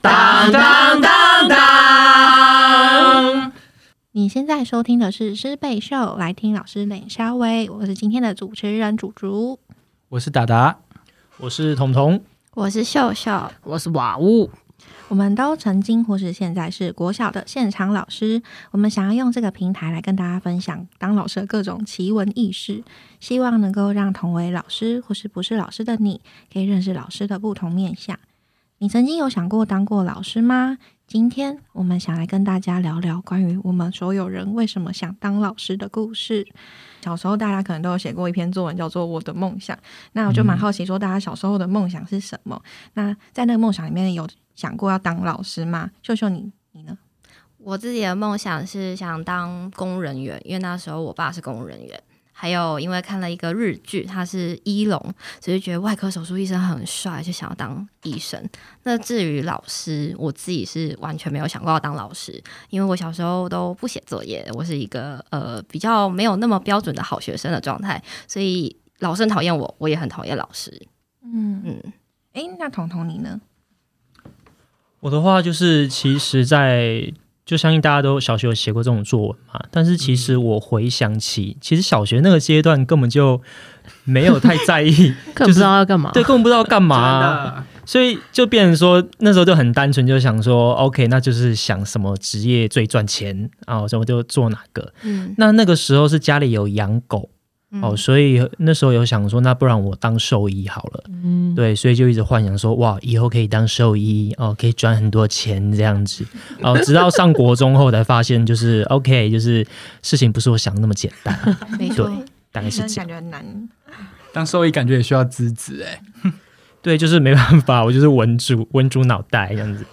当当当当。你现在收听的是师贝秀，来听老师冷肖威，我是今天的主持人主竹。我是达达，我是彤彤，我是秀秀，我是瓦屋。我们都曾经或是现在是国小的现场老师，我们想要用这个平台来跟大家分享当老师的各种奇闻异事，希望能够让同为老师或是不是老师的你，可以认识老师的不同面相。你曾经有想过当过老师吗？今天我们想来跟大家聊聊关于我们所有人为什么想当老师的故事。小时候大家可能都有写过一篇作文，叫做《我的梦想》。那我就蛮好奇，说大家小时候的梦想是什么？那在那个梦想里面有想过要当老师吗？秀秀，你你呢？我自己的梦想是想当公务人员，因为那时候我爸是公务人员。还有，因为看了一个日剧，他是医龙，所以觉得外科手术医生很帅，就想要当医生。那至于老师，我自己是完全没有想过要当老师，因为我小时候都不写作业，我是一个呃比较没有那么标准的好学生的状态，所以老师很讨厌我，我也很讨厌老师。嗯嗯，哎，那彤彤你呢？我的话就是，其实，在就相信大家都小学有写过这种作文嘛，但是其实我回想起，其实小学那个阶段根本就没有太在意，根本不知道要干嘛，对，根本不知道干嘛，所以就变成说那时候就很单纯，就想说，OK，那就是想什么职业最赚钱啊，什么就做哪个。嗯，那那个时候是家里有养狗。哦，所以那时候有想说，那不然我当兽医好了。嗯，对，所以就一直幻想说，哇，以后可以当兽医哦，可以赚很多钱这样子。哦，直到上国中后才发现，就是 OK，就是事情不是我想的那么简单。没错，大概是这样。感觉很难。当兽医感觉也需要资质哎。对，就是没办法，我就是稳住稳住脑袋这样子。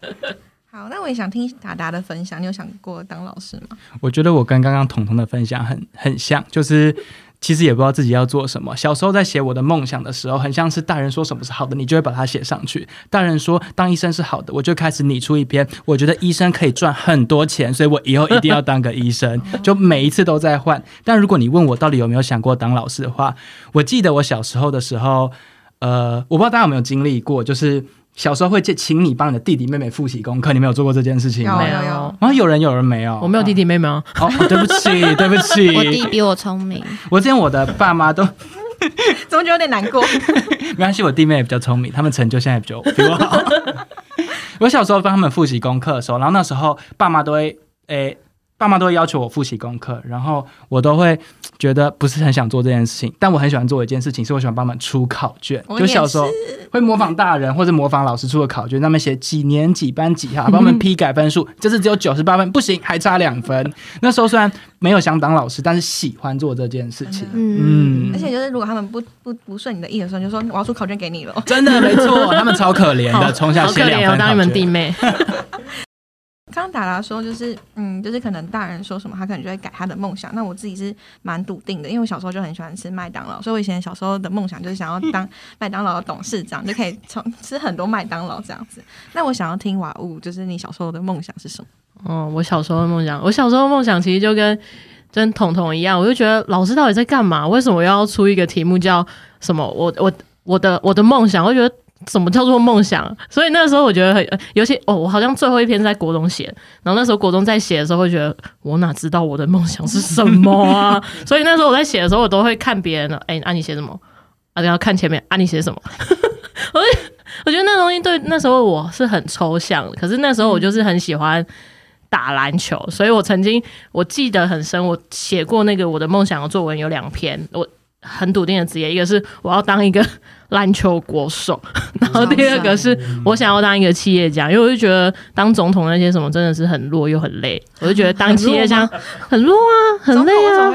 好，那我也想听达达的分享。你有想过当老师吗？我觉得我跟刚刚彤彤的分享很很像，就是其实也不知道自己要做什么。小时候在写我的梦想的时候，很像是大人说什么是好的，你就会把它写上去。大人说当医生是好的，我就开始拟出一篇。我觉得医生可以赚很多钱，所以我以后一定要当个医生。就每一次都在换。但如果你问我到底有没有想过当老师的话，我记得我小时候的时候，呃，我不知道大家有没有经历过，就是。小时候会借请你帮你的弟弟妹妹复习功课，你没有做过这件事情吗？有有有。然后有人有人没有，我没有弟弟妹妹哦。哦，对不起，对不起。我弟比我聪明。我之前我的爸妈都，怎么就有点难过？没关系，我弟妹也比较聪明，他们成就现在比较比我好。我小时候帮他们复习功课的时候，然后那时候爸妈都会诶。爸妈都会要求我复习功课，然后我都会觉得不是很想做这件事情，但我很喜欢做一件事情，是我喜欢帮他们出考卷。就小时候会模仿大人或者模仿老师出的考卷，上面写几年几班几号，帮他们批改分数。这次只有九十八分，不行，还差两分。那时候虽然没有想当老师，但是喜欢做这件事情。嗯，而且就是如果他们不不不顺你的意的时候，就说我要出考卷给你了。真的没错，他们超可怜的，从小写两分当你们弟妹。刚刚达达说，就是嗯，就是可能大人说什么，他可能就会改他的梦想。那我自己是蛮笃定的，因为我小时候就很喜欢吃麦当劳，所以我以前小时候的梦想就是想要当 麦当劳的董事长，就可以从吃很多麦当劳这样子。那我想要听瓦物，就是你小时候的梦想是什么？哦，我小时候的梦想，我小时候的梦想其实就跟跟彤彤一样，我就觉得老师到底在干嘛？为什么要出一个题目叫什么？我我我的我的梦想，我觉得。什么叫做梦想？所以那时候我觉得很，尤其哦，我好像最后一篇在国中写，然后那时候国中在写的时候，会觉得我哪知道我的梦想是什么啊？所以那时候我在写的时候，我都会看别人的，哎，啊你写什么？啊然后看前面，啊你写什么？我我觉得那东西对那时候我是很抽象的，可是那时候我就是很喜欢打篮球，所以我曾经我记得很深，我写过那个我的梦想的作文有两篇，我很笃定的职业，一个是我要当一个。篮球国手，然后第二个是我想要当一个企业家，因为我就觉得当总统那些什么真的是很弱又很累，我就觉得当企业家很弱啊，很累啊。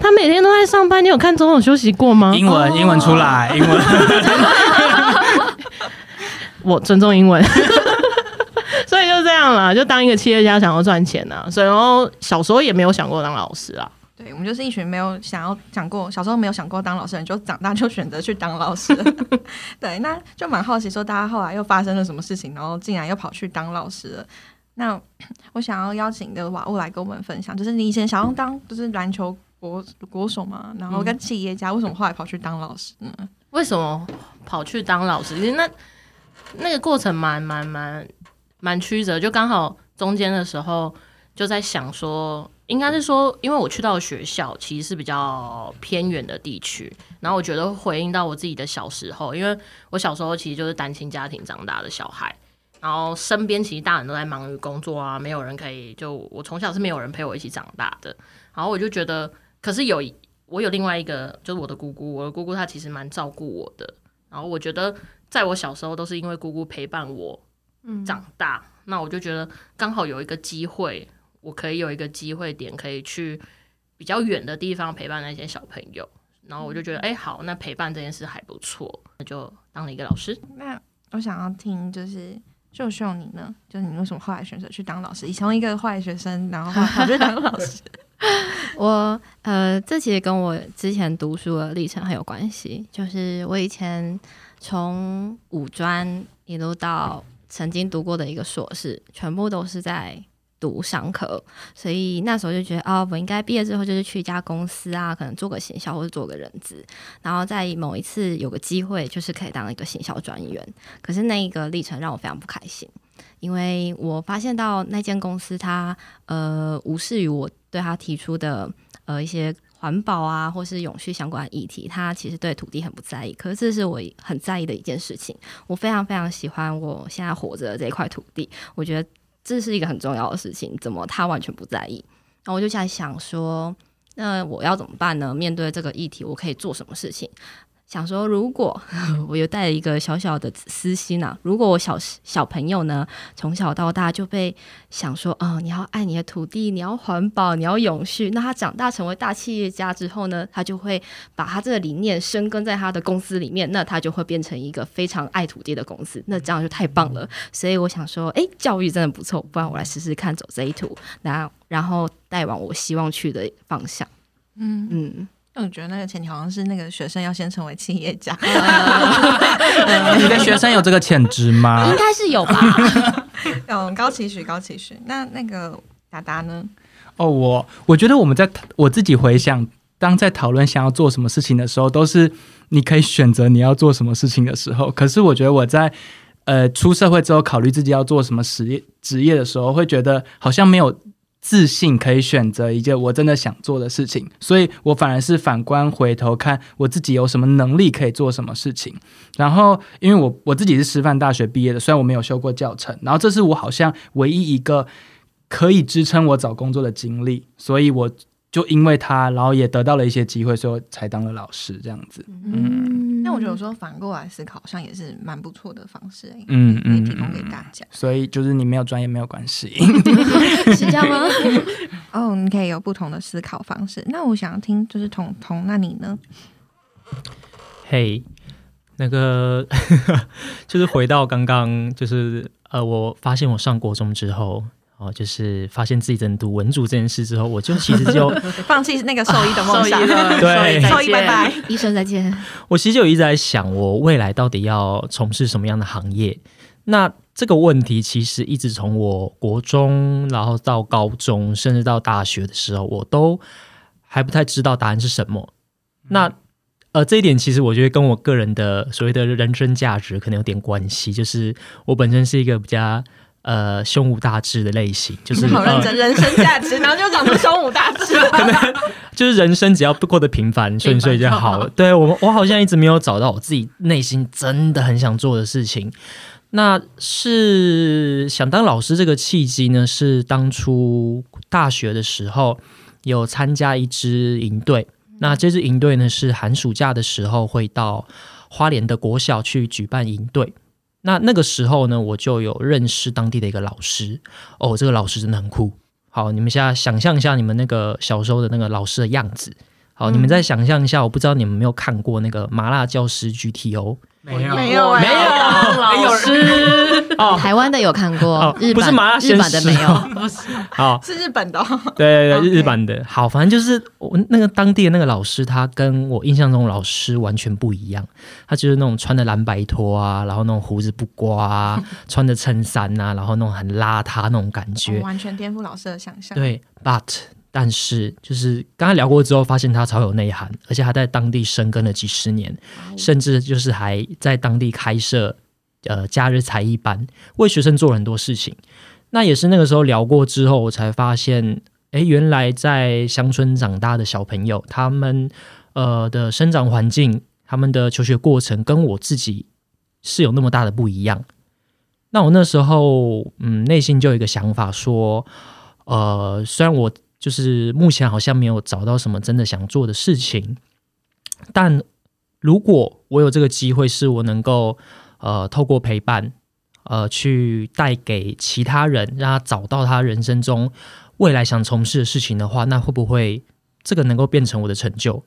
他每天都在上班，你有看总统休息过吗？英文，英文出来，英文。我尊重英文，所以就这样了，就当一个企业家，想要赚钱呐。所以然后小时候也没有想过当老师啊。对，我们就是一群没有想要想过，小时候没有想过当老师人，就长大就选择去当老师。对，那就蛮好奇，说大家后来又发生了什么事情，然后竟然又跑去当老师了。那我想要邀请的瓦物来跟我们分享，就是你以前想要当就是篮球国国手嘛，然后跟企业家，为什么后来跑去当老师呢？为什么跑去当老师？其实那那个过程蛮蛮蛮蛮曲折，就刚好中间的时候就在想说，应该是说，因为我去到学校其实是比较偏远的地区，然后我觉得回应到我自己的小时候，因为我小时候其实就是单亲家庭长大的小孩，然后身边其实大人都在忙于工作啊，没有人可以就我从小是没有人陪我一起长大的，然后我就觉得，可是有我有另外一个就是我的姑姑，我的姑姑她其实蛮照顾我的，然后我觉得在我小时候都是因为姑姑陪伴我长大，那我就觉得刚好有一个机会，我可以有一个机会点可以去比较远的地方陪伴那些小朋友，然后我就觉得哎、好，那陪伴这件事还不错，那就当了一个老师。那我想要听就是。秀秀，你呢？就是你为什么后来选择去当老师？你从一个坏学生，然后后来跑去当老师。我呃，这其实跟我之前读书的历程很有关系。就是我以前从五专一路到曾经读过的一个硕士，全部都是在读商科，所以那时候就觉得，哦，我应该毕业之后就是去一家公司啊，可能做个行销或者做个人资，然后在某一次有个机会，就是可以当一个行销专员。可是那一个历程让我非常不开心，因为我发现到那间公司它呃无视于我对他提出的呃一些环保啊或是永续相关议题，他其实对土地很不在意。可是这是我很在意的一件事情，我非常非常喜欢我现在活着的这一块土地，我觉得这是一个很重要的事情，怎么他完全不在意？然后我就在想说，那我要怎么办呢？面对这个议题，我可以做什么事情？想说，如果 我又带了一个小小的私心啊，如果我小小朋友呢，从小到大就被想说，哦，你要爱你的土地，你要环保，你要永续，那他长大成为大企业家之后呢，他就会把他这个理念生根在他的公司里面，那他就会变成一个非常爱土地的公司，那这样就太棒了。所以我想说，哎，教育真的不错，不然我来试试看走这一途，然后然后带往我希望去的方向。嗯，嗯，因为我觉得那个前提好像是那个学生要先成为企业家。你的学生有这个潜质吗 应？该是有吧。嗯，高期许，高期许。那那个达达呢？哦，我我觉得我们在我自己回想，当在讨论想要做什么事情的时候，都是你可以选择你要做什么事情的时候。可是我觉得我在呃出社会之后，考虑自己要做什么职业职业的时候，会觉得好像没有自信可以选择一件我真的想做的事情，所以我反而是反观回头看我自己有什么能力可以做什么事情。然后，因为我我自己是师范大学毕业的，虽然我没有修过教程，然后这是我好像唯一一个可以支撑我找工作的经历，所以我就因为他，然后也得到了一些机会，所以才当了老师这样子。嗯，那我觉得有时候反过来思考，好像也是蛮不错的方式、欸，嗯可以提供给大家。所以就是你没有专业没有关系。是这样吗？哦，你可以有不同的思考方式。那我想听就是彤彤，那你呢？嘿那个 就是回到刚刚，就是呃，我发现我上国中之后。哦，就是发现自己只能读文组这件事之后，我就其实就 放弃那个兽医的梦想，对兽医拜拜。医生再见。我其实就一直在想，我未来到底要从事什么样的行业？那这个问题其实一直从我国中，然后到高中，甚至到大学的时候，我都还不太知道答案是什么。那呃，这一点其实我觉得跟我个人的所谓的人生价值可能有点关系，就是我本身是一个比较呃胸无大志的类型，就是呃好认真，人生价值，然后就讲出胸无大志。就是人生只要不过得平凡顺遂就好了。对我，我好像一直没有找到我自己内心真的很想做的事情。那是想当老师这个契机呢？是当初大学的时候有参加一支营队，那这支营队呢是寒暑假的时候会到花莲的国小去举办营队。那那个时候呢，我就有认识当地的一个老师。哦，这个老师真的很酷。好，你们现在想象一下你们那个小时候的那个老师的样子。好，你们再想象一下，我不知道你们有没有看过那个《麻辣教师 GTO》没有。没有欸没有老师，哦，台湾的有看过哦，日本不是麻辣日鲜师版的没有。不 是好，是日本的、哦，对对对，OK 日本的。好，反正就是我那个当地的那个老师，他跟我印象中的老师完全不一样。他就是那种穿的蓝白拖啊，然后那种胡子不刮啊，穿着衬衫啊，然后那种很邋遢那种感觉。完全颠覆老师的想象。，对，but 但是就是刚才聊过之后，发现他超有内涵，而且他在当地生根了几十年，甚至就是还在当地开设呃假日才艺班，为学生做了很多事情。那也是那个时候聊过之后，我才发现，哎，原来在乡村长大的小朋友，他们呃的生长环境，他们的求学过程，跟我自己是有那么大的不一样。那我那时候，嗯，内心就有一个想法，说，呃，虽然我就是目前好像没有找到什么真的想做的事情，但如果我有这个机会，是我能够，呃，透过陪伴。呃，去带给其他人，让他找到他人生中未来想从事的事情的话，那会不会这个能够变成我的成就？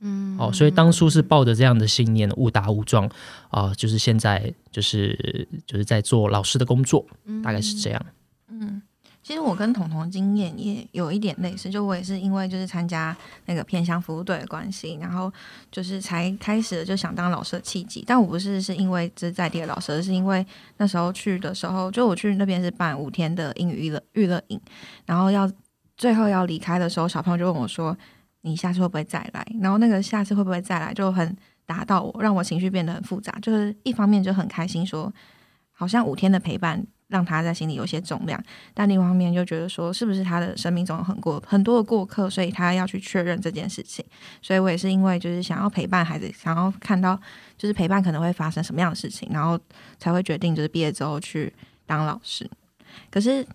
嗯，哦，所以当初是抱着这样的信念，误打误撞啊，就是现在就是就是在做老师的工作，大概是这样。嗯。其实我跟彤彤经验也有一点类似，就我也是因为就是参加那个偏乡服务队的关系，然后就是才开始就想当老师的契机。但我不是是因为这在地的老师，而是因为那时候去的时候，就我去那边是办五天的英语娱乐娱乐营，然后要最后要离开的时候，小朋友就问我说：“你下次会不会再来？”然后那个下次会不会再来就很打到我，让我情绪变得很复杂。就是一方面就很开心，说好像五天的陪伴。让他在心里有些重量，但另一方面就觉得说，是不是他的生命中有很过很多的过客，所以他要去确认这件事情。所以我也是因为就是想要陪伴孩子，想要看到就是陪伴可能会发生什么样的事情，然后才会决定就是毕业之后去当老师。可是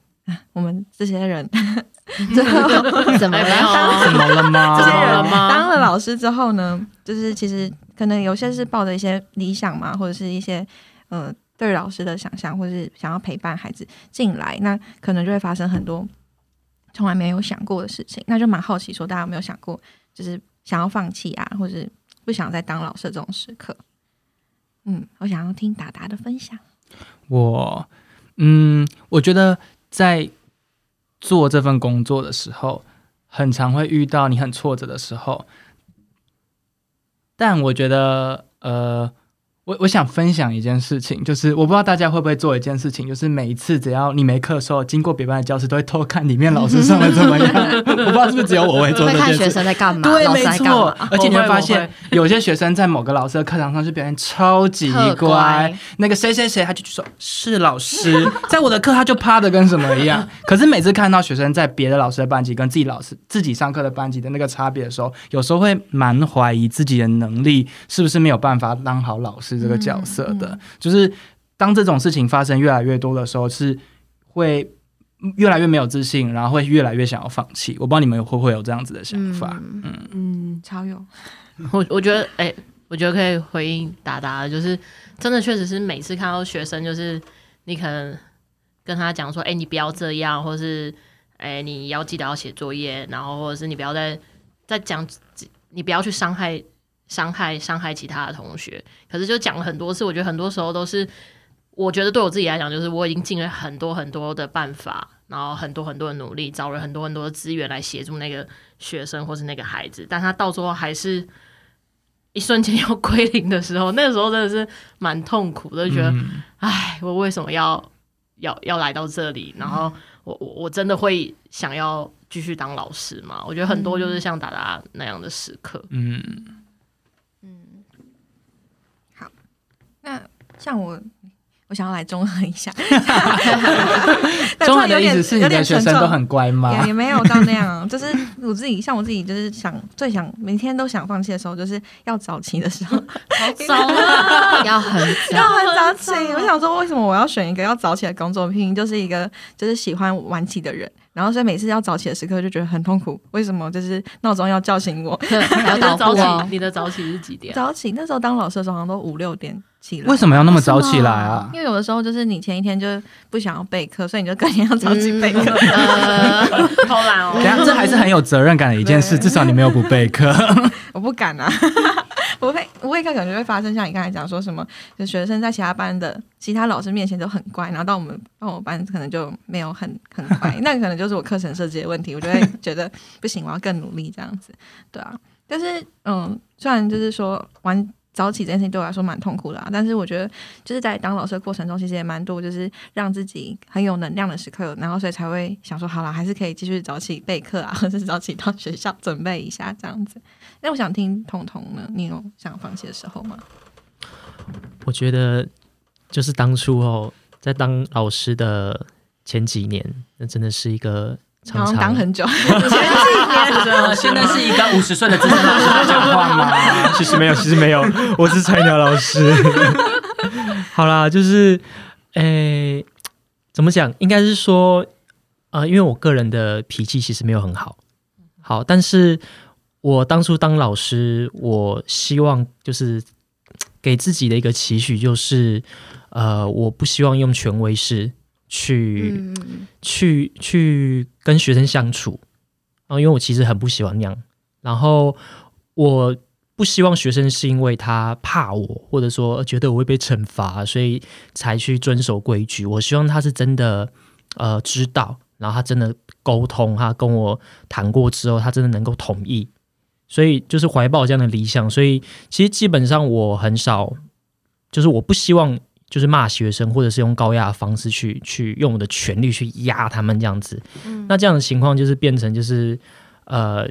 我们这些人 最后 怎么 怎么了吗？这些人当了老师之后呢，就是其实可能有些是抱着一些理想嘛，或者是一些呃。对老师的想象，或是想要陪伴孩子进来，那可能就会发生很多从来没有想过的事情。那就蛮好奇，说大家有没有想过，就是想要放弃啊，或是不想再当老师这种时刻？嗯，我想要听达达的分享。我，嗯，我觉得在做这份工作的时候，很常会遇到你很挫折的时候，但我觉得，呃。我我想分享一件事情，就是我不知道大家会不会做一件事情，就是每一次只要你没课的时候，经过别班的教室，都会偷看里面老师上的怎么样。我不知道是不是只有我会做这件事。看学生在干嘛？对，没错。而且你会发现，有些学生在某个老师的课堂上就表现超级乖。那个谁谁谁，他就说是老师，在我的课他就趴的跟什么一样。可是每次看到学生在别的老师的班级跟自己老师自己上课的班级的那个差别的时候，有时候会蛮怀疑自己的能力是不是没有办法当好老师。这个角色的，就是当这种事情发生越来越多的时候，是会越来越没有自信，然后会越来越想要放弃。我不知道你们会不会有这样子的想法？嗯嗯，超有。我我觉得，哎，我觉得可以回应达达，就是真的确实是每次看到学生，就是你可能跟他讲说，哎，你不要这样，或是哎，你要记得要写作业，然后或者是你不要再再讲，你不要去伤害。伤害伤害其他的同学，可是就讲了很多次，我觉得很多时候都是，我觉得对我自己来讲，就是我已经尽了很多很多的办法，然后很多很多的努力，找了很多很多的资源来协助那个学生或是那个孩子，但他到最后还是一瞬间 要归零的时候，那个时候真的是蛮痛苦的，觉得，哎，我为什么要要要来到这里？然后我我我真的会想要继续当老师吗？我觉得很多就是像达达那样的时刻，嗯。那像我，我想要来中和一下。综合的意思是你的学生都很乖吗？也没有到那样，就是我自己，像我自己，就是想最想每天都想放弃的时候，就是要早起的时候。好 早啊！要很要很早起。我想说，为什么我要选一个要早起的工作？拼就是一个就是喜欢晚起的人。然后所以每次要早起的时刻就觉得很痛苦。为什么？就是闹钟要叫醒我。你的早起，你的早起是几点？早起那时候当老师的时候好像都五六点起来。为什么要那么早起来啊？因为有的时候就是你前一天就不想要备课，所以你就隔天要早起备课。偷懒哦。等下，这还是很有责任感的一件事。至少你没有不备课。我不敢啊。不会，我会，看感觉会发生像你刚才讲说什么，就学生在其他班的其他老师面前都很乖，然后到我们到我班可能就没有很很乖，那可能就是我课程设计的问题，我就会觉得不行，我要更努力这样子，对啊。但是，嗯，虽然就是说玩早起这件事情对我来说蛮痛苦的，但是我觉得就是在当老师的过程中，其实也蛮多就是让自己很有能量的时刻，然后所以才会想说，好了，还是可以继续早起备课啊，或 者是早起到学校准备一下这样子。那我想听彤彤呢，你有想放弃的时候吗？我觉得就是当初哦，在当老师的前几年，那真的是一个常好像常当很久，现在是一个五十岁的资深老师在讲话吗？其实没有，其实没有，我是菜鸟老师。好啦，就是，诶、怎么讲？应该是说，呃，因为我个人的脾气其实没有很好，好，但是我当初当老师，我希望就是给自己的一个期许，就是，呃，我不希望用权威式去、嗯，去去跟学生相处，然后因为我其实很不喜欢那样，然后我不希望学生是因为他怕我，或者说觉得我会被惩罚，所以才去遵守规矩。我希望他是真的呃知道，然后他真的沟通，他跟我谈过之后，他真的能够同意，所以就是怀抱这样的理想。所以其实基本上我很少，就是我不希望。就是骂学生，或者是用高压的方式去去用我的权力去压他们这样子。那这样的情况就是变成就是呃，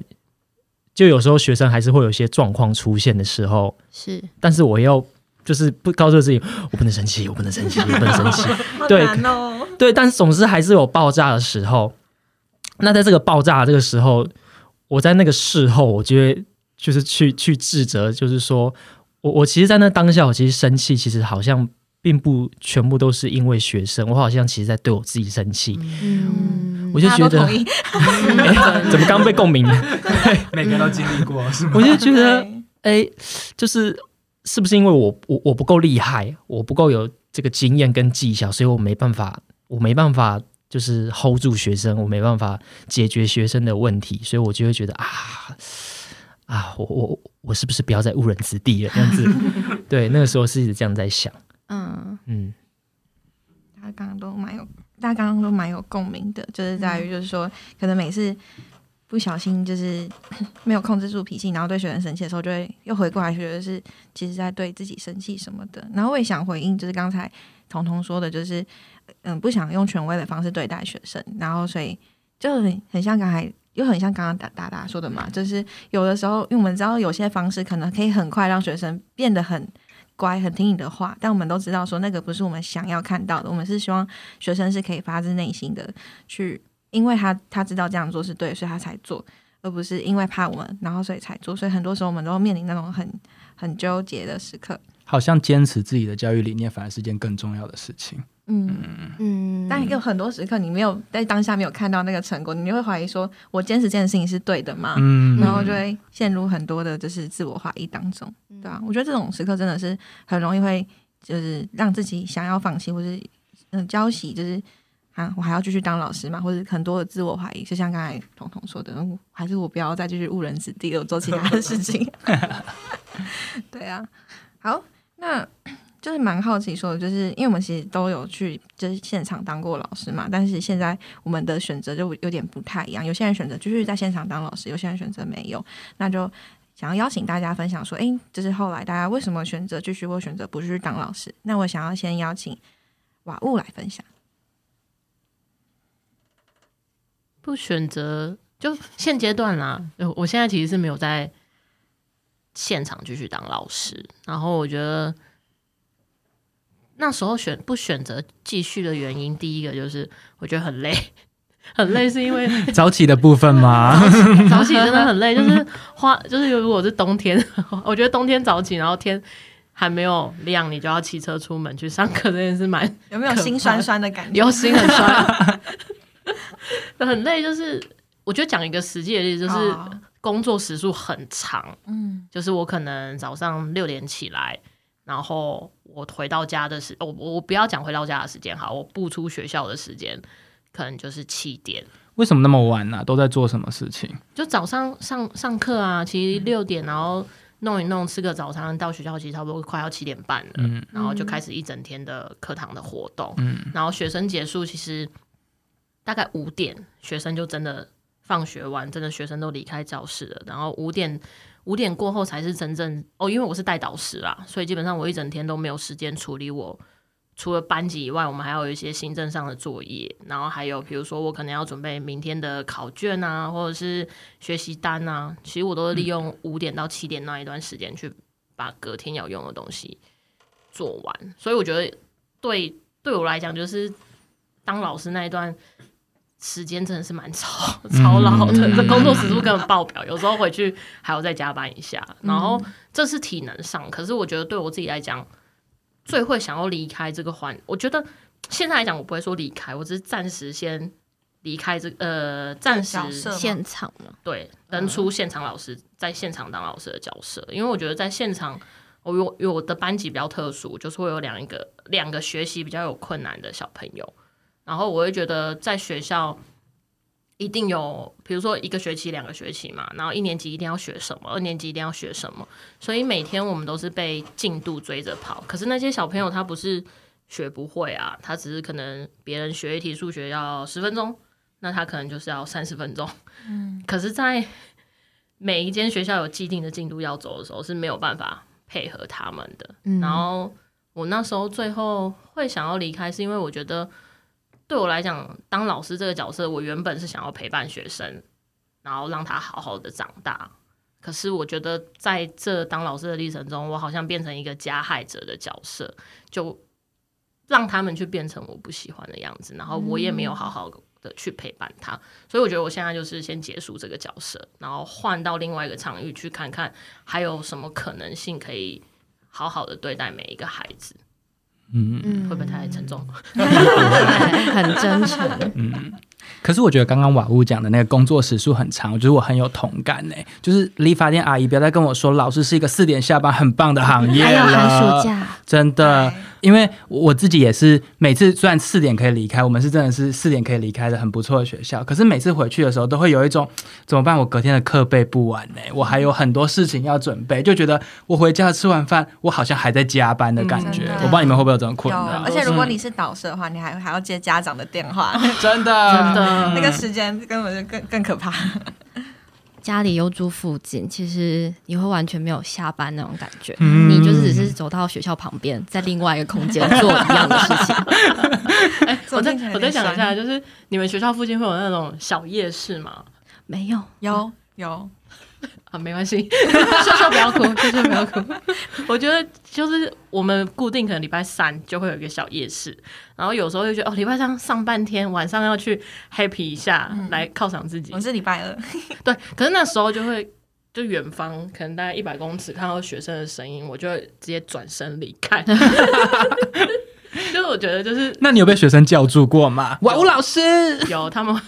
就有时候学生还是会有一些状况出现的时候，是但是我要就是不告诉自己，我不能生气，我不能生气，我不能生气。对哦。对，但是总是还是有爆炸的时候。那在这个爆炸的这个时候，我在那个事后，我就会就是去去自责，就是说我我其实，在那当下，我其实生气，其实好像并不全部都是因为学生，我好像其实在对我自己生气。嗯，我就觉得 怎么刚被共鸣？每个人都经历过，是吗？我就觉得，对哎，就是是不是因为我我我不够厉害，我不够有这个经验跟技巧，所以我没办法，我没办法就是 hold 住学生，我没办法解决学生的问题，所以我就会觉得啊啊，我我我是不是不要再误人子弟了？这样子，对，那个时候是一直这样在想，嗯嗯大家刚刚都蛮有，大家刚刚都蛮有共鸣的，就是在于就是说，可能每次不小心就是 没有控制住脾气，然后对学生生气的时候，就会又回过来觉得是其实在对自己生气什么的。然后我也想回应，就是刚才彤彤说的，就是嗯，不想用权威的方式对待学生，然后所以就很很像刚才。又很像刚刚达达达说的嘛，就是有的时候，因为我们知道有些方式可能可以很快让学生变得很乖、很听你的话，但我们都知道说那个不是我们想要看到的。我们是希望学生是可以发自内心的去，因为他他知道这样做是对，所以他才做，而不是因为怕我们，然后所以才做。所以很多时候我们都面临那种很很纠结的时刻。好像坚持自己的教育理念，反而是件更重要的事情。嗯，嗯，但有很多时刻你没有在当下没有看到那个成果，你就会怀疑说，我坚持这件事情是对的吗？嗯，然后就会陷入很多的就是自我怀疑当中，对啊，我觉得这种时刻真的是很容易会就是让自己想要放弃，或是嗯浇熄，就是啊我还要继续当老师嘛，或者很多的自我怀疑，就像刚才彤彤说的，嗯还是我不要再继续误人子弟了，我做其他的事情。对啊，好，那就是蛮好奇说的，就是因为我们其实都有去就是现场当过老师嘛，但是现在我们的选择就有点不太一样，有些人选择继续在现场当老师，有些人选择没有，那就想要邀请大家分享说，诶，就是后来大家为什么选择继续或选择不去当老师？那我想要先邀请瓦物来分享。不选择就现阶段啦。我现在其实是没有在现场继续当老师，然后我觉得那时候选不选择继续的原因，第一个就是我觉得很累，很累是因为 早起的部分吗？早起真的很累，就是花就是如果是冬天，我觉得冬天早起，然后天还没有亮，你就要骑车出门去上课，这件事蛮有没有心酸酸的感觉？有心很酸，很累。就是我觉得讲一个实际的例子，就是哦工作时数很长，嗯就是我可能早上六点起来，然后我回到家的时，我我不要讲回到家的时间哈，我不出学校的时间可能就是七点。为什么那么晚呢、都在做什么事情？就早上上上课啊，其实六点，然后弄一弄，吃个早餐，到学校其实差不多快要七点半了，嗯然后就开始一整天的课堂的活动，嗯然后学生结束，其实大概五点，学生就真的放学完，真的学生都离开教室了，然后五点五点过后才是真正哦，因为我是带导师啦，所以基本上我一整天都没有时间处理我。除了班级以外，我们还有一些行政上的作业，然后还有比如说我可能要准备明天的考卷啊，或者是学习单啊，其实我都是利用五点到七点那一段时间去把隔天要用的东西做完。所以我觉得对对我来讲，就是当老师那一段时间真的是蛮超 超老的，嗯。这工作时数根本爆表，有时候回去还要再加班一下。然后这是体能上，可是我觉得对我自己来讲，最会想要离开这个环，我觉得现在来讲，我不会说离开，我只是暂时先离开这呃，暂时现场嘛，对，登出现场老师在现场当老师的角色，因为我觉得在现场，我有有我的班级比较特殊，就是会有两个两个学习比较有困难的小朋友，然后我会觉得在学校一定有，比如说一个学期、两个学期嘛，然后一年级一定要学什么，二年级一定要学什么，所以每天我们都是被进度追着跑。可是那些小朋友他不是学不会啊，他只是可能别人学一题数学要十分钟，那他可能就是要三十分钟。嗯，可是，在每一间学校有既定的进度要走的时候，是没有办法配合他们的。嗯然后我那时候最后会想要离开，是因为我觉得对我来讲，当老师这个角色，我原本是想要陪伴学生，然后让他好好的长大。可是我觉得在这当老师的历程中，我好像变成一个加害者的角色，就让他们去变成我不喜欢的样子，然后我也没有好好的去陪伴他。所以我觉得我现在就是先结束这个角色，然后换到另外一个场域去看看还有什么可能性可以好好的对待每一个孩子。嗯嗯会不会太沉重？很真诚，嗯。可是我觉得刚刚瓦屋讲的那个工作时数很长，我觉得我很有同感呢。就是理发店阿姨不要再跟我说老师是一个四点下班很棒的行业还有了，寒暑假，真的，因为我自己也是每次虽然四点可以离开，我们是真的是四点可以离开的很不错的学校，可是每次回去的时候都会有一种怎么办？我隔天的课背不完呢，我还有很多事情要准备，就觉得我回家吃完饭，我好像还在加班的感觉。嗯我不知道你们会不会有这种困，扰。而？且如果你是导师的话，你还还要接家长的电话，真的真的那个时间根本就更更可怕。家里又住附近，其实你会完全没有下班那种感觉，嗯你就是只是走到学校旁边，在另外一个空间做一样的事情。哎、我再我再想一下，就是你们学校附近会有那种小夜市吗？没有，有有，啊，没关系，秀秀不要哭，秀秀不要哭。我觉得就是我们固定可能礼拜三就会有一个小夜市，然后有时候就觉得哦，礼拜三上半天，晚上要去 happy 一下，来犒赏自己我。是礼拜二，对，可是那时候就会。就远方可能大概一百公尺看到学生的声音，我就会直接转身离开。就是我觉得就是那你有被学生叫住过吗？哇，吴老师，有他们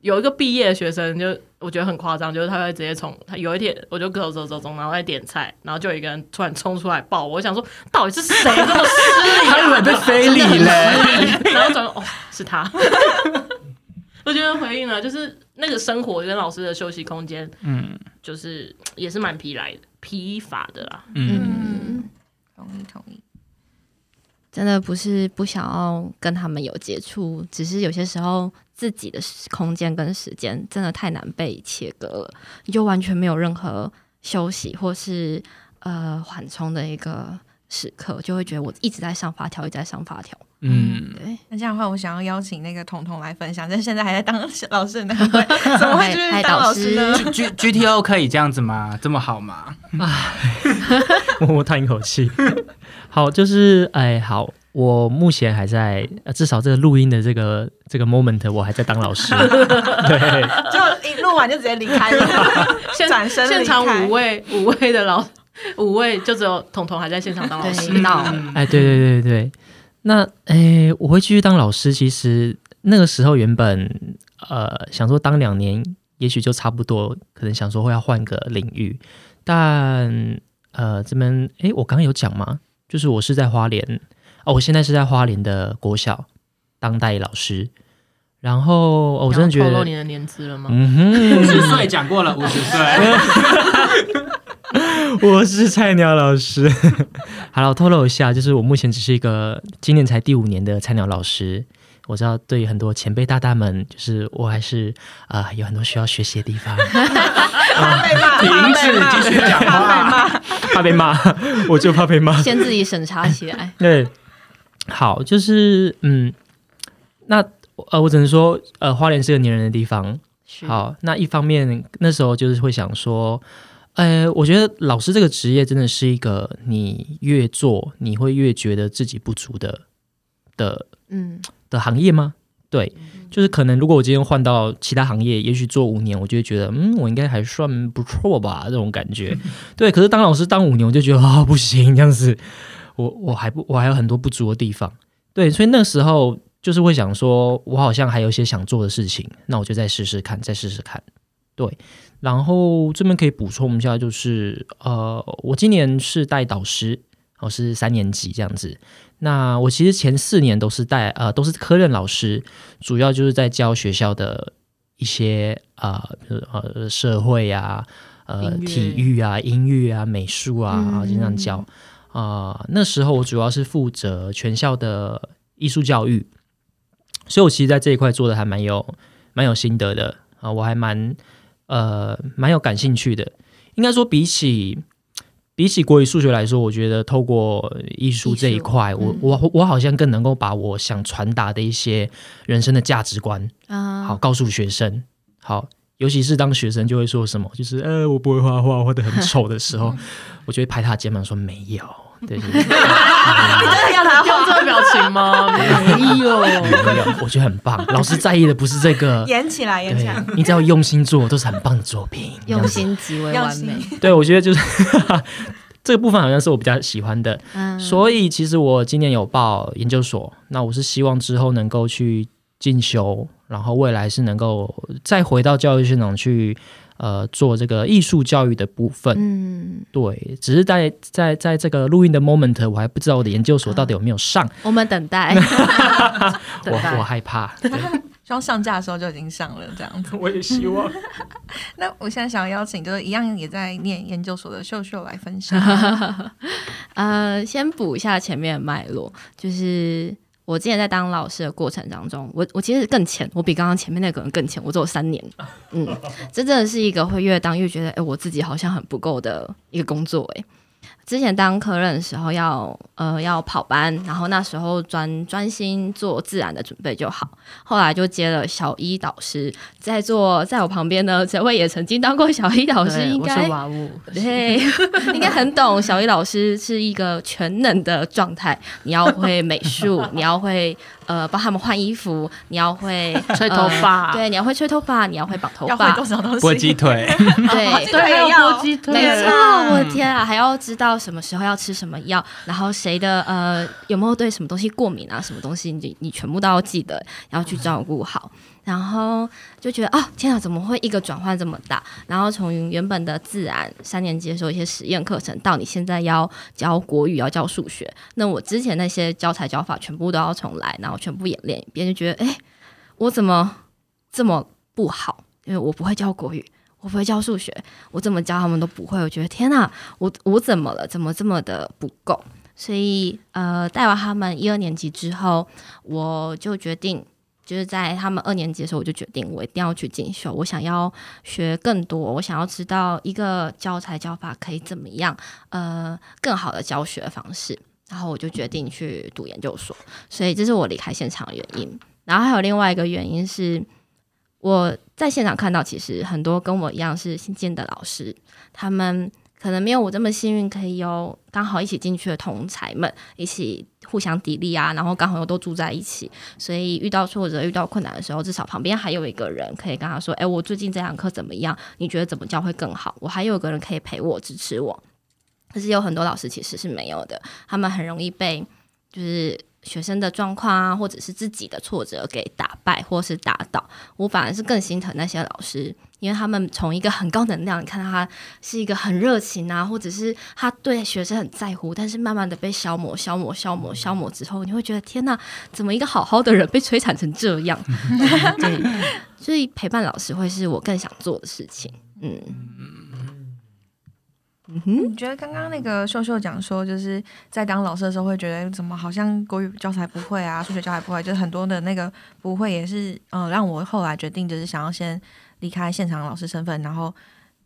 有一个毕业的学生就，我觉得很夸张，就是他会直接从他有一天我就走走走走，然后在点菜，然后就有一个人突然冲出来抱我，我想说到底是谁这么失礼、啊？还以为被非礼嘞。然后转哦是他，我觉得回应了，就是那个生活跟老师的休息空间，嗯就是也是蛮疲来的疲乏的啦。嗯，嗯，同意同意。真的不是不想要跟他们有接触，只是有些时候自己的时空间跟时间真的太难被切割了，你就完全没有任何休息或是呃缓冲的一个时刻，就会觉得我一直在上发条，一直在上发条。嗯，对，那这样的话，我想要邀请那个彤彤来分享，但现在还在当老师的 那位，怎么会去嗨当老师呢？G G T O 可以这样子吗？这么好吗？默默叹一口气。好，就是哎，好，我目前还在，呃至少这个录音的这个这个 moment，我还在当老师。对，就一录完就直接离开了，现转身现场五位五位的老五位，就只有彤彤还在现场当老师。对，闹哎，对对对对，那哎，我会继续当老师。其实那个时候原本呃想说当两年，也许就差不多，可能想说会要换个领域，但呃这边哎，我刚刚有讲吗？就是我是在花莲哦，我现在是在花莲的国小当代老师。然后、哦我真的觉得要透露你，的年资了吗？嗯哼，五十岁讲过了，五十岁。我是菜鸟老师。好了，我透露一下，就是我目前只是一个今年才第五年的菜鸟老师。我知道对于很多前辈大大们，就是我还是啊、呃有很多需要学习的地方，怕被骂，停止继续讲话。怕被骂，我就怕被骂。先自己审查起来。对，好，就是嗯，那呃，我只能说，呃，花莲是个黏人的地方。好，那一方面那时候就是会想说，呃，我觉得老师这个职业真的是一个你越做你会越觉得自己不足的的嗯的行业吗？对，就是可能如果我今天换到其他行业，也许做五年，我就会觉得，嗯，我应该还算不错吧，这种感觉。对，可是当老师当五年，我就觉得啊、不行，这样子，我我还不我还有很多不足的地方。对，所以那时候就是会想说，我好像还有一些想做的事情，那我就再试试看，再试试看。对，然后这边可以补充一下，就是呃，我今年是带导师，我是三年级这样子。那我其实前四年都是带呃都是科任老师，主要就是在教学校的一些呃呃社会啊、呃体育啊、音乐啊、美术啊，啊经常教。啊、那时候我主要是负责全校的艺术教育，所以我其实在这一块做的还蛮有蛮有心得的啊、我还蛮呃蛮有感兴趣的。应该说比起比起国语数学来说，我觉得透过艺术这一块，我嗯我我好像更能够把我想传达的一些人生的价值观，啊，好告诉学生。好，尤其是当学生就会说什么，就是呃我不会画画，画的很丑的时候，我就会拍他肩膀说没有。对 你真的，要他用这个表情吗？没有，没有，我觉得很棒。老师在意的不是这个，演起来，演起来。你只要用心做，都是很棒的作品。用心极为完美。对，我觉得就是 这个部分好像是我比较喜欢的，嗯，所以其实我今年有报研究所，那我是希望之后能够去进修，然后未来是能够再回到教育现场去。呃，做这个艺术教育的部分，嗯，对，只是在在在这个录音的 moment，我还不知道我的研究所到底有没有上，我们等待。我我害怕，对希望上架的时候就已经上了这样子。我也希望。那我现在想要邀请，就是一样也在念研究所的秀秀来分享。呃，先补一下前面的脉络，就是我之前在当老师的过程当中，我我其实更浅，我比刚刚前面那个人更浅，我只有三年。嗯，这真的是一个会越当越觉得，哎、我自己好像很不够的一个工作、哎。之前当科任的时候要呃要跑班，然后那时候专专心做自然的准备就好。后来就接了小一导师，在做在我旁边呢，这位也曾经当过小一导师，应该娃物，对，应该 很懂。小一老师是一个全能的状态，你要会美术，你要会呃帮他们换衣服，你要会 吹头发呃对，你要会吹头发，你要会绑头发要会发，多少东西？剥鸡腿，对。对，还有也要剥鸡腿，没错，嗯我的天啊，还要知道什么时候要吃什么药，然后谁的呃有没有对什么东西过敏啊，什么东西你你全部都要记得，要去照顾好。然后就觉得啊，天啊，怎么会一个转换这么大？然后从原本的自然三年级的时候一些实验课程，到你现在要教国语，要教数学，那我之前那些教材教法全部都要重来，然后全部演练一遍，就觉得哎，我怎么这么不好？因为我不会教国语，我不会教数学，我怎么教他们都不会。我觉得天哪，我我怎么了？怎么这么的不够？所以呃，带完他们一二年级之后，我就决定。就是在他们二年级的时候，我就决定我一定要去进修，我想要学更多，我想要知道一个教材教法可以怎么样，呃，更好的教学方式。然后我就决定去读研究所，所以这是我离开现场的原因。然后还有另外一个原因是，我在现场看到，其实很多跟我一样是新进的老师，他们可能没有我这么幸运，可以有刚好一起进去的同才们一起互相砥砺啊，然后刚好又都住在一起，所以遇到挫折、遇到困难的时候，至少旁边还有一个人可以跟他说：“哎，我最近这堂课怎么样？你觉得怎么教会更好？”我还有一个人可以陪我、支持我。可是有很多老师其实是没有的，他们很容易被就是学生的状况啊，或者是自己的挫折给打败或是打倒。我反而是更心疼那些老师，因为他们从一个很高能量，你看到他是一个很热情啊，或者是他对学生很在乎，但是慢慢的被消磨、消磨、消磨、消磨之后，你会觉得天哪，怎么一个好好的人被摧残成这样？对，所以陪伴老师会是我更想做的事情。嗯。嗯哼，你觉得刚刚那个秀秀讲说，就是在当老师的时候会觉得怎么好像国语教材不会啊，数学教材不会，就是很多的那个不会，也是呃让我后来决定就是想要先离开现场老师身份，然后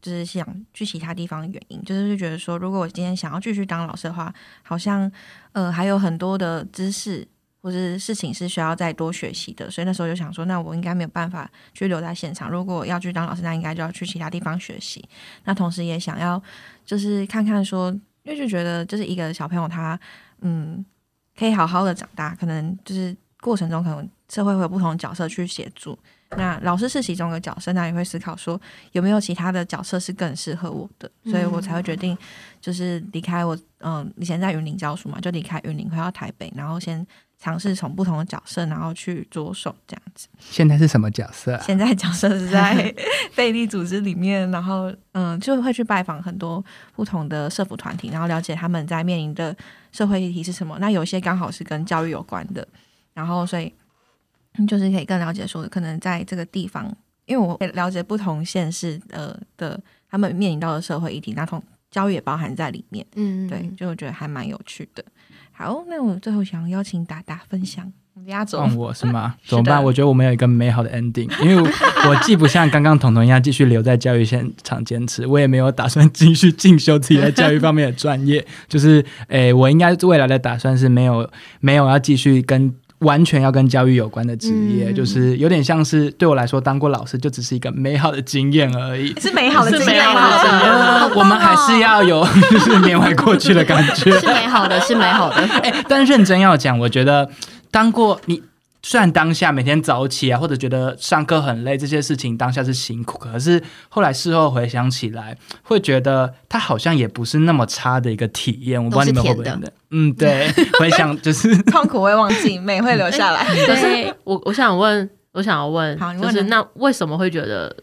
就是想去其他地方的原因，就是就觉得说，如果我今天想要继续当老师的话，好像呃还有很多的知识。或者事情是需要再多学习的，所以那时候就想说，那我应该没有办法去留在现场。如果要去当老师，那应该就要去其他地方学习。那同时也想要就是看看说，因为就觉得就是一个小朋友他嗯可以好好的长大，可能就是过程中可能社会会有不同的角色去协助。那老师是其中一个角色，那也会思考说有没有其他的角色是更适合我的，所以我才会决定就是离开我，嗯，以前在云林教书嘛，就离开云林回到台北，然后先尝试从不同的角色，然后去着手这样子。现在是什么角色啊？现在角色是在 贝利组织里面，然后嗯，就会去拜访很多不同的社服团体，然后了解他们在面临的社会议题是什么。那有些刚好是跟教育有关的，然后所以就是可以更了解说，可能在这个地方，因为我了解不同县市呃的他们面临到的社会议题，那同教育也包含在里面。嗯，对，就我觉得还蛮有趣的。好，那我最后想邀请达达分享。压轴换我是吗？怎么办？我觉得我们有一个美好的 ending，因为我我既不像刚刚彤彤一样继续留在教育现场坚持，我也没有打算继续进修自己在教育方面的专业。就是，诶，我应该未来的打算是没有没有要继续跟。完全要跟教育有关的职业，嗯就是有点像是对我来说，当过老师就只是一个美好的经验而已。是美好的经验吗？我们还是要有 就是缅怀过去的感觉。是美好的，是美好的。哎、但认真要讲，我觉得当过你。虽然当下每天早起啊，或者觉得上课很累，这些事情当下是辛苦，可是后来事后回想起来，会觉得它好像也不是那么差的一个体验。我不知道你们会不会？嗯，对，回想就是痛苦会忘记，美会留下来。可是我我想问，我想要问，好你问啊就是那为什么会觉得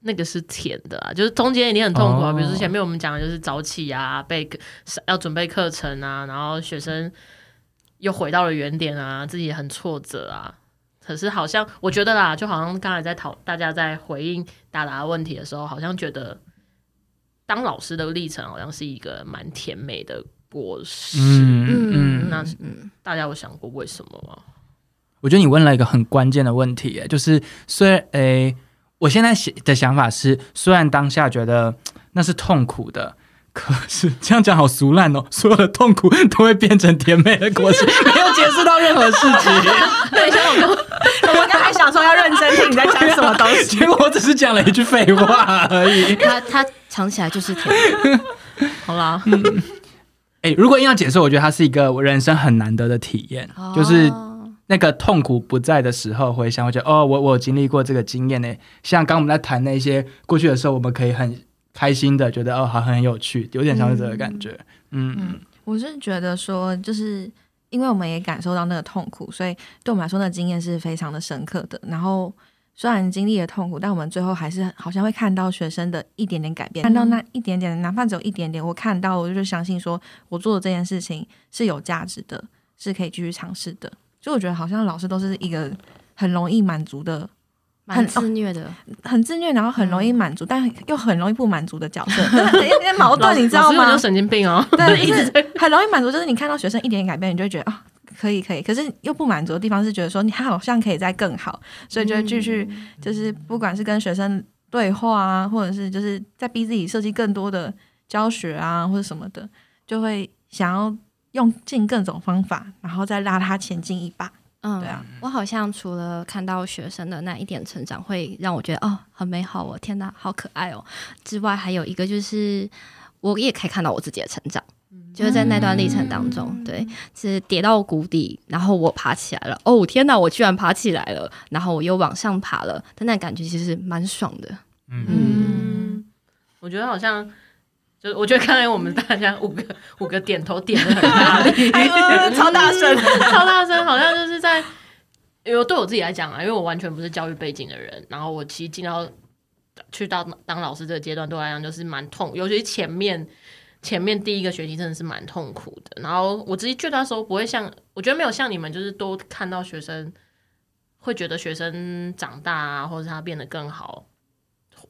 那个是甜的啊？就是中间一定很痛苦啊，哦比如说前面我们讲的就是早起啊，备要准备课程啊，然后学生又回到了原点啊，自己也很挫折啊。可是好像我觉得啦，就好像刚才在讨大家在回应达达问题的时候，好像觉得当老师的历程好像是一个蛮甜美的果实。嗯嗯，那嗯，大家有想过为什么吗？我觉得你问了一个很关键的问题耶，就是虽然诶，我现在想的想法是，虽然当下觉得那是痛苦的。可是这样讲好俗烂哦！所有的痛苦都会变成甜美的果实，没有解释到任何事情。对，像我刚我们刚才想说要认真听你在讲什么东西。结果我只是讲了一句废话而已。它它尝起来就是甜。好啦，哎、如果硬要解释，我觉得它是一个我人生很难得的体验，就是哦那个痛苦不在的时候，回想，我觉得哦，我我有经历过这个经验呢。像刚刚我们在谈那些过去的时候，我们可以很开心的觉得哦，好很有趣，有点像是这个感觉。嗯我是觉得说，就是因为我们也感受到那个痛苦，所以对我们来说，那经验是非常的深刻的。然后虽然经历了痛苦，但我们最后还是好像会看到学生的一点点改变，看到那一点点，哪怕只有一点点，我看到，我就相信说我做的这件事情是有价值的，是可以继续尝试的。所以我觉得好像老师都是一个很容易满足的蛮自虐的。很自虐，然后很容易满足，但又很容易不满足的角色，有点矛盾，你知道吗？神经病哦。对，一直就是很容易满足，就是你看到学生一点点改变，你就会觉得啊、可以可以，可是又不满足的地方是觉得说你他好像可以再更好，所以就会继续就是不管是跟学生对话啊，或者是就是在逼自己设计更多的教学啊或者什么的，就会想要用尽各种方法，然后再拉他前进一把。嗯，对啊，我好像除了看到学生的那一点成长，会让我觉得哦，很美好哦，天哪，好可爱哦。之外，还有一个就是，我也可以看到我自己的成长，就是在那段历程当中，对，是跌到谷底，然后我爬起来了，哦，天哪，我居然爬起来了，然后我又往上爬了，但那感觉其实蛮爽的。嗯嗯，我觉得好像。就是我觉得刚才我们大家五个五个点头点的很大力，哎呦超大声 超大声，好像就是在，因为对我自己来讲啊，因为我完全不是教育背景的人，然后我其实进到去到当老师这个阶段，对我来讲就是蛮痛，尤其是前面前面第一个学期真的是蛮痛苦的。然后我自己觉得那时候不会像，我觉得没有像你们，就是都看到学生会觉得学生长大啊，或者是他变得更好。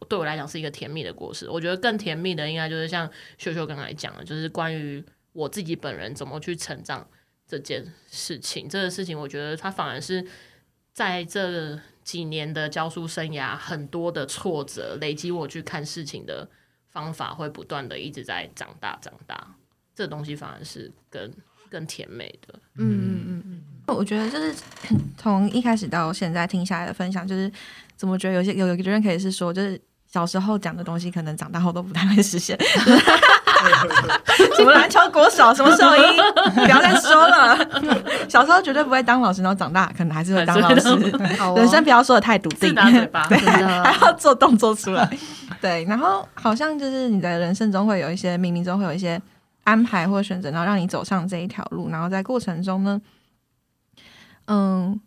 对我来讲是一个甜蜜的故事。我觉得更甜蜜的应该就是像秀秀刚才讲的，就是关于我自己本人怎么去成长这件事情。这个事情，我觉得它反而是在这几年的教书生涯，很多的挫折累积，我去看事情的方法会不断的一直在长大长大。这东西反而是更更甜美的。嗯嗯嗯嗯我觉得就是 从一开始到现在听下来的分享，就是怎么觉得有些有有个人可以是说，就是小时候讲的东西，可能长大后都不太会实现。什么篮球国手，什么兽医，不要再说了。小时候绝对不会当老师，然后长大可能还是会当老师。人生不要说的太笃定，对，还要做动作出来。对，然后好像就是你的人生中会有一些，冥冥中会有一些安排或选择，然后让你走上这一条路。然后在过程中呢，嗯，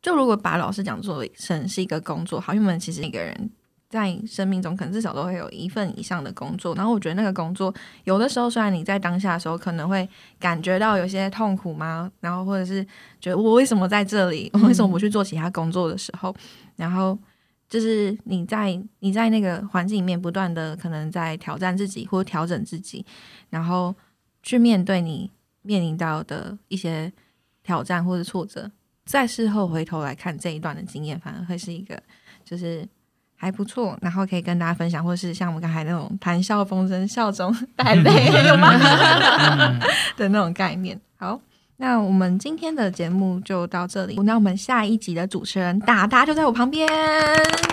就如果把老师讲做成是一个工作，好，因为我们其实一个人在生命中可能至少都会有一份以上的工作。然后我觉得那个工作有的时候，虽然你在当下的时候可能会感觉到有些痛苦吗？然后或者是觉得我为什么在这里？我为什么不去做其他工作的时候，然后。就是你在你在那个环境里面不断的可能在挑战自己或调整自己，然后去面对你面临到的一些挑战或者挫折，在事后回头来看这一段的经验，反而会是一个就是还不错，然后可以跟大家分享，或是像我们刚才那种谈笑风生、笑中带泪？的那种概念。好。那我们今天的节目就到这里。那我们下一集的主持人达达就在我旁边。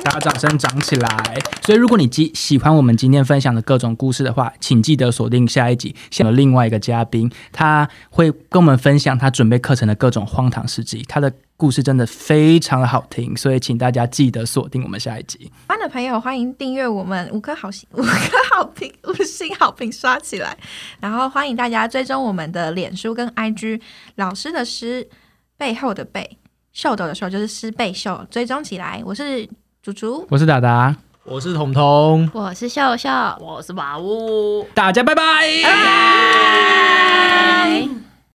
大家掌声涨起来！所以，如果你喜喜欢我们今天分享的各种故事的话，请记得锁定下一集，像有另外一个嘉宾，他会跟我们分享他准备课程的各种荒唐事迹，他的故事真的非常的好听，所以请大家记得锁定我们下一集。喜欢的朋友欢迎订阅我们，五颗好星，五颗好评，五星好评刷起来。然后欢迎大家追踪我们的脸书跟 IG，老师的诗背后的背，秀斗的秀就是诗背秀，追踪起来。我是竹竹，我是达达，我是彤彤，我是秀秀，我是马乌。大家拜拜。拜拜。